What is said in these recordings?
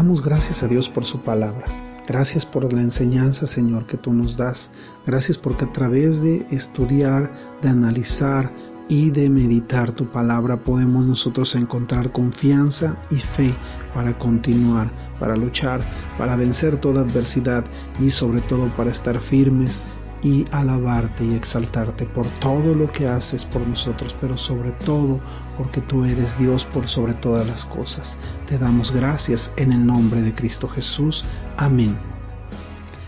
Damos gracias a Dios por su palabra. Gracias por la enseñanza, Señor, que tú nos das. Gracias porque a través de estudiar, de analizar y de meditar tu palabra podemos nosotros encontrar confianza y fe para continuar, para luchar, para vencer toda adversidad y sobre todo para estar firmes y alabarte y exaltarte por todo lo que haces por nosotros, pero sobre todo porque tú eres Dios por sobre todas las cosas. Te damos gracias en el nombre de Cristo Jesús. Amén.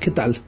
¿Qué tal?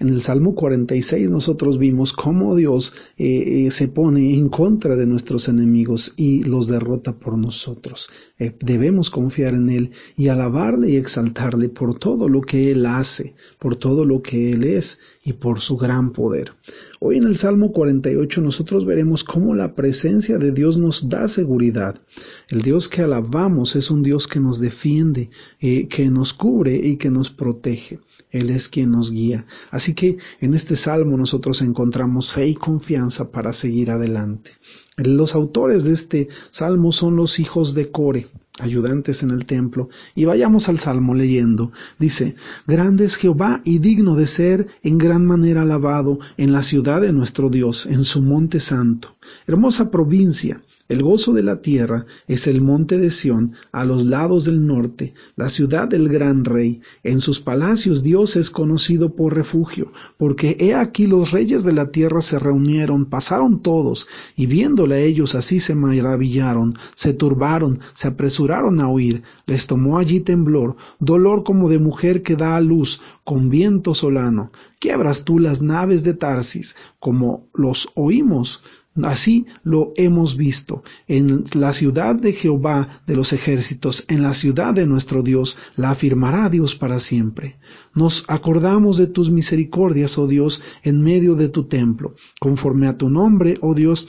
En el Salmo 46 nosotros vimos cómo Dios eh, eh, se pone en contra de nuestros enemigos y los derrota por nosotros. Eh, debemos confiar en Él y alabarle y exaltarle por todo lo que Él hace, por todo lo que Él es y por su gran poder. Hoy en el Salmo 48 nosotros veremos cómo la presencia de Dios nos da seguridad. El Dios que alabamos es un Dios que nos defiende, que nos cubre y que nos protege. Él es quien nos guía. Así que en este salmo nosotros encontramos fe y confianza para seguir adelante. Los autores de este salmo son los hijos de Core, ayudantes en el templo, y vayamos al salmo leyendo. Dice, Grande es Jehová y digno de ser en gran manera alabado en la ciudad de nuestro Dios, en su monte santo. Hermosa provincia, el gozo de la tierra es el monte de Sión, a los lados del norte, la ciudad del gran rey. En sus palacios Dios es conocido por refugio, porque he aquí los reyes de la tierra se reunieron, pasaron todos, y viéndole ellos así se maravillaron, se turbaron, se apresuraron a huir. Les tomó allí temblor, dolor como de mujer que da a luz, con viento solano. Quiebras tú las naves de Tarsis, como los oímos Así lo hemos visto en la ciudad de Jehová de los ejércitos, en la ciudad de nuestro Dios, la afirmará Dios para siempre. Nos acordamos de tus misericordias, oh Dios, en medio de tu templo. Conforme a tu nombre, oh Dios,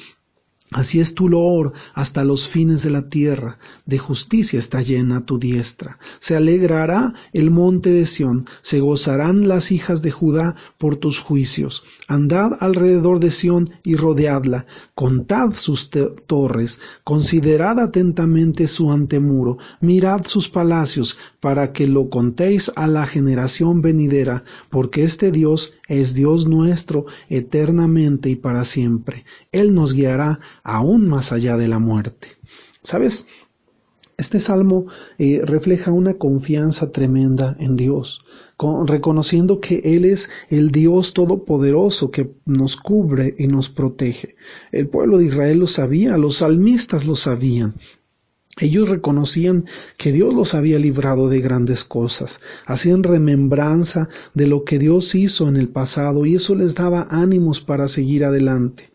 Así es tu loor hasta los fines de la tierra, de justicia está llena tu diestra. Se alegrará el monte de Sión, se gozarán las hijas de Judá por tus juicios. Andad alrededor de Sión y rodeadla, contad sus torres, considerad atentamente su antemuro, mirad sus palacios, para que lo contéis a la generación venidera, porque este Dios es Dios nuestro eternamente y para siempre. Él nos guiará aún más allá de la muerte. ¿Sabes? Este salmo eh, refleja una confianza tremenda en Dios, reconociendo que Él es el Dios todopoderoso que nos cubre y nos protege. El pueblo de Israel lo sabía, los salmistas lo sabían, ellos reconocían que Dios los había librado de grandes cosas, hacían remembranza de lo que Dios hizo en el pasado y eso les daba ánimos para seguir adelante.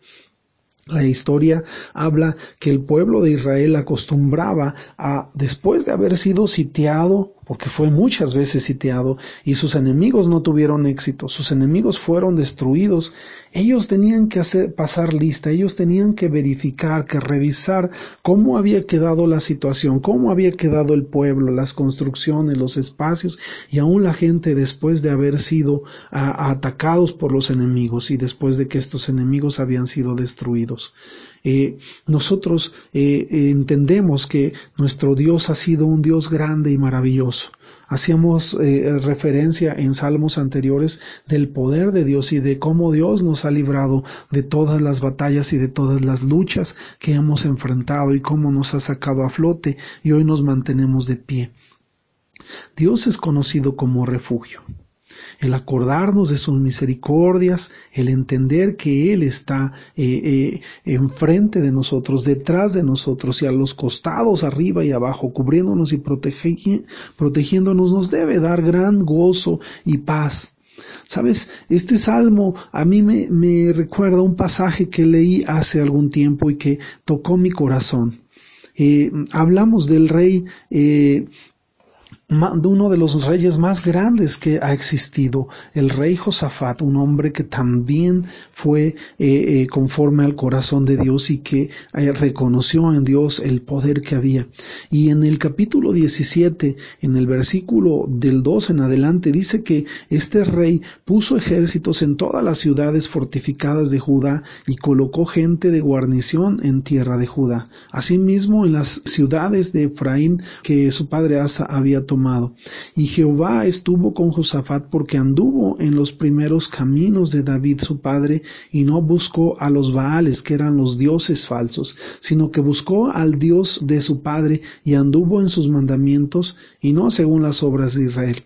La historia habla que el pueblo de Israel acostumbraba a, después de haber sido sitiado porque fue muchas veces sitiado y sus enemigos no tuvieron éxito, sus enemigos fueron destruidos, ellos tenían que hacer, pasar lista, ellos tenían que verificar, que revisar cómo había quedado la situación, cómo había quedado el pueblo, las construcciones, los espacios y aún la gente después de haber sido atacados por los enemigos y después de que estos enemigos habían sido destruidos. Eh, nosotros eh, entendemos que nuestro Dios ha sido un Dios grande y maravilloso. Hacíamos eh, referencia en salmos anteriores del poder de Dios y de cómo Dios nos ha librado de todas las batallas y de todas las luchas que hemos enfrentado y cómo nos ha sacado a flote y hoy nos mantenemos de pie. Dios es conocido como refugio el acordarnos de sus misericordias, el entender que Él está eh, eh, enfrente de nosotros, detrás de nosotros y a los costados, arriba y abajo, cubriéndonos y protegiéndonos, nos debe dar gran gozo y paz. Sabes, este salmo a mí me, recuerda un pasaje que leí hace algún tiempo y que tocó mi corazón. Eh, hablamos del rey de uno de los reyes más grandes que ha existido, el rey Josafat, un hombre que también fue eh, eh, conforme al corazón de Dios y que eh, reconoció en Dios el poder que había. Y en el capítulo 17, en el versículo del 2 en adelante, dice que este rey puso ejércitos en todas las ciudades fortificadas de Judá y colocó gente de guarnición en tierra de Judá. Asimismo, en las ciudades de Efraín que su padre Asa había tomado Y Jehová estuvo con Josafat porque anduvo en los primeros caminos de David su padre y no buscó a los Baales, que eran los dioses falsos, sino que buscó al Dios de su padre y anduvo en sus mandamientos y no según las obras de Israel.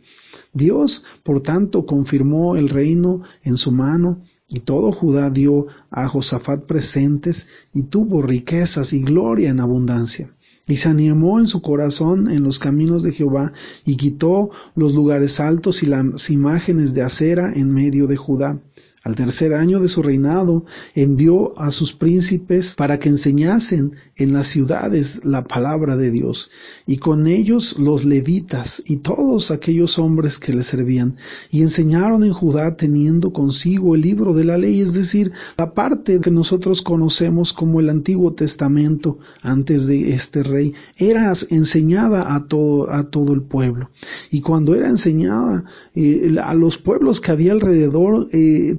Dios, por tanto, confirmó el reino en su mano y todo Judá dio a Josafat presentes y tuvo riquezas y gloria en abundancia. Y se animó en su corazón en los caminos de Jehová y quitó los lugares altos y las imágenes de acera en medio de Judá. Al tercer año de su reinado envió a sus príncipes para que enseñasen en las ciudades la palabra de Dios, y con ellos los levitas y todos aquellos hombres que le servían, y enseñaron en Judá teniendo consigo el libro de la ley, es decir, la parte que nosotros conocemos como el Antiguo Testamento antes de este rey, era enseñada a todo, a todo el pueblo. Y cuando era enseñada eh, a los pueblos que había alrededor, eh,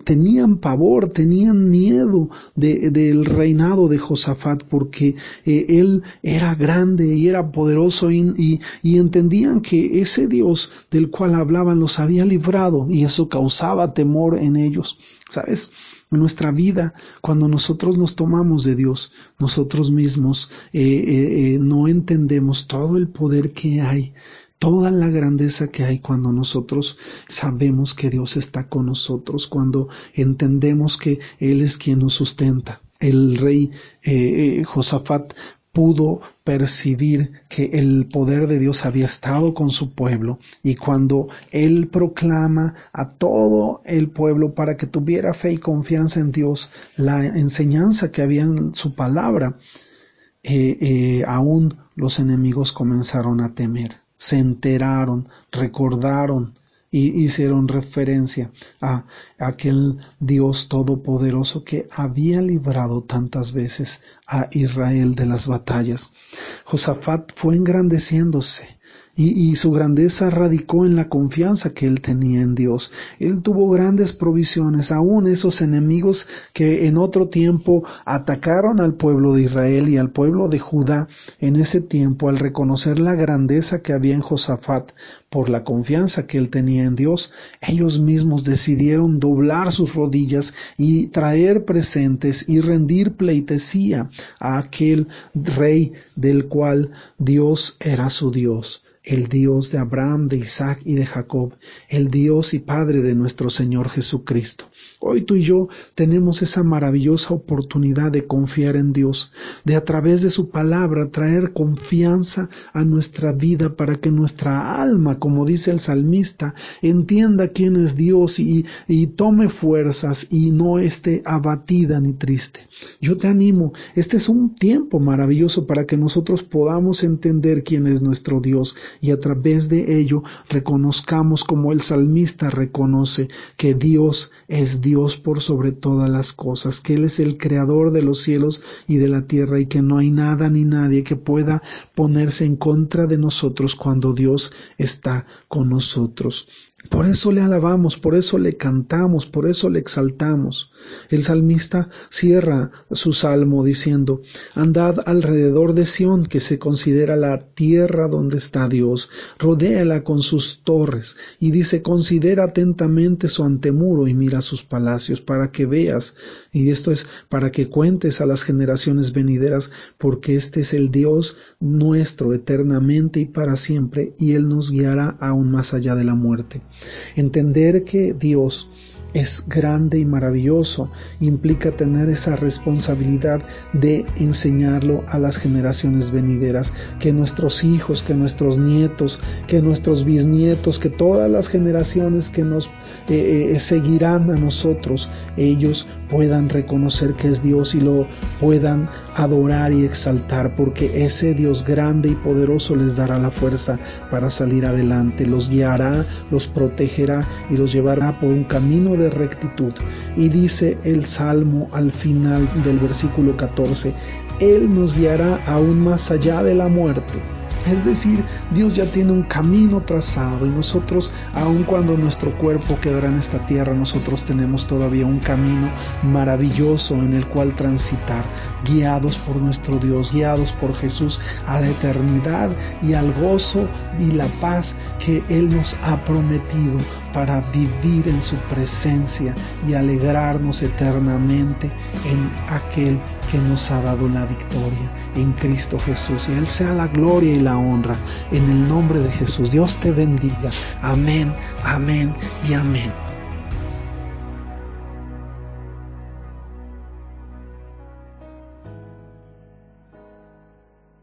pavor, tenían miedo del reinado de Josafat porque eh, él era grande y era poderoso y, y entendían que ese Dios del cual hablaban los había librado y eso causaba temor en ellos. ¿Sabes? En nuestra vida, cuando nosotros nos tomamos de Dios, nosotros mismos eh, eh, no entendemos todo el poder que hay toda la grandeza que hay cuando nosotros sabemos que Dios está con nosotros, cuando entendemos que Él es quien nos sustenta. El rey eh, eh, Josafat pudo percibir que el poder de Dios había estado con su pueblo y cuando él proclama a todo el pueblo para que tuviera fe y confianza en Dios la enseñanza que había en su palabra, eh, aún los enemigos comenzaron a temer se enteraron, recordaron y hicieron referencia a aquel Dios todopoderoso que había librado tantas veces a Israel de las batallas. Josafat fue engrandeciéndose y, su grandeza radicó en la confianza que él tenía en Dios. Él tuvo grandes provisiones, aún esos enemigos que en otro tiempo atacaron al pueblo de Israel y al pueblo de Judá en ese tiempo al reconocer la grandeza que había en Josafat por la confianza que él tenía en Dios, ellos mismos decidieron doblar sus rodillas y traer presentes y rendir pleitesía a aquel rey del cual Dios era su Dios el Dios de Abraham, de Isaac y de Jacob, el Dios y Padre de nuestro Señor Jesucristo. Hoy tú y yo tenemos esa maravillosa oportunidad de confiar en Dios, de a través de su palabra traer confianza a nuestra vida para que nuestra alma, como dice el salmista, entienda quién es Dios y, tome fuerzas y no esté abatida ni triste. Yo te animo, este es un tiempo maravilloso para que nosotros podamos entender quién es nuestro Dios y a través de ello reconozcamos como el salmista reconoce que Dios es Dios por sobre todas las cosas, que Él es el creador de los cielos y de la tierra y que no hay nada ni nadie que pueda ponerse en contra de nosotros cuando Dios está con nosotros. Por eso le alabamos, por eso le cantamos, por eso le exaltamos. El salmista cierra su salmo diciendo, Andad alrededor de Sión, que se considera la tierra donde está Dios, rodéala con sus torres, y dice, considera atentamente su antemuro y mira sus palacios, para que veas, y esto es para que cuentes a las generaciones venideras, porque este es el Dios nuestro eternamente y para siempre, y Él nos guiará aún más allá de la muerte. Entender que Dios es grande y maravilloso. Implica tener esa responsabilidad de enseñarlo a las generaciones venideras, que nuestros hijos, que nuestros nietos, que nuestros bisnietos, que todas las generaciones que nos eh, eh, seguirán a nosotros, ellos puedan reconocer que es Dios y lo puedan adorar y exaltar, porque ese Dios grande y poderoso les dará la fuerza para salir adelante, los guiará, los protegerá y los llevará por un camino de rectitud. Y dice el Salmo al final del versículo 14, Él nos guiará aún más allá de la muerte Es decir, Dios ya tiene un camino trazado y nosotros, aun cuando nuestro cuerpo quedará en esta tierra, nosotros tenemos todavía un camino maravilloso en el cual transitar, guiados por nuestro Dios, guiados por Jesús a la eternidad y al gozo y la paz que Él nos ha prometido para vivir en su presencia y alegrarnos eternamente en aquel que nos ha dado la victoria en Cristo Jesús. Y Él sea la gloria y la honra en el nombre de Jesús. Dios te bendiga. Amén, amén y amén.